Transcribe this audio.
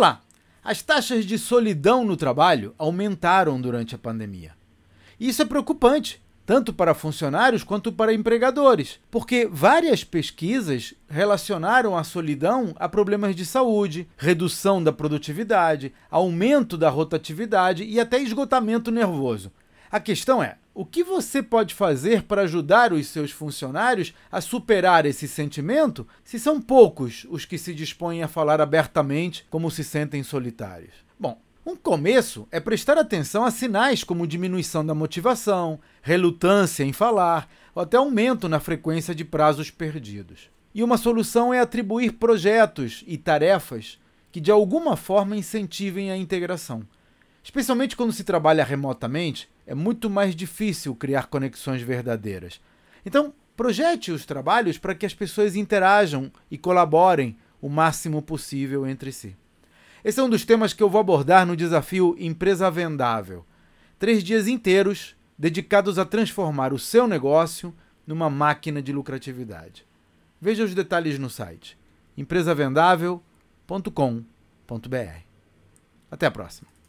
Olá! As taxas de solidão no trabalho aumentaram durante a pandemia. Isso é preocupante, tanto para funcionários quanto para empregadores, porque várias pesquisas relacionaram a solidão a problemas de saúde, redução da produtividade, aumento da rotatividade e até esgotamento nervoso. A questão é: o que você pode fazer para ajudar os seus funcionários a superar esse sentimento se são poucos os que se dispõem a falar abertamente como se sentem solitários? Bom, um começo é prestar atenção a sinais como diminuição da motivação, relutância em falar ou até aumento na frequência de prazos perdidos. E uma solução é atribuir projetos e tarefas que de alguma forma incentivem a integração. Especialmente quando se trabalha remotamente, é muito mais difícil criar conexões verdadeiras. Então, projete os trabalhos para que as pessoas interajam e colaborem o máximo possível entre si. Esse é um dos temas que eu vou abordar no desafio Empresa Vendável. Três dias inteiros dedicados a transformar o seu negócio numa máquina de lucratividade. Veja os detalhes no site empresavendável.com.br. Até a próxima.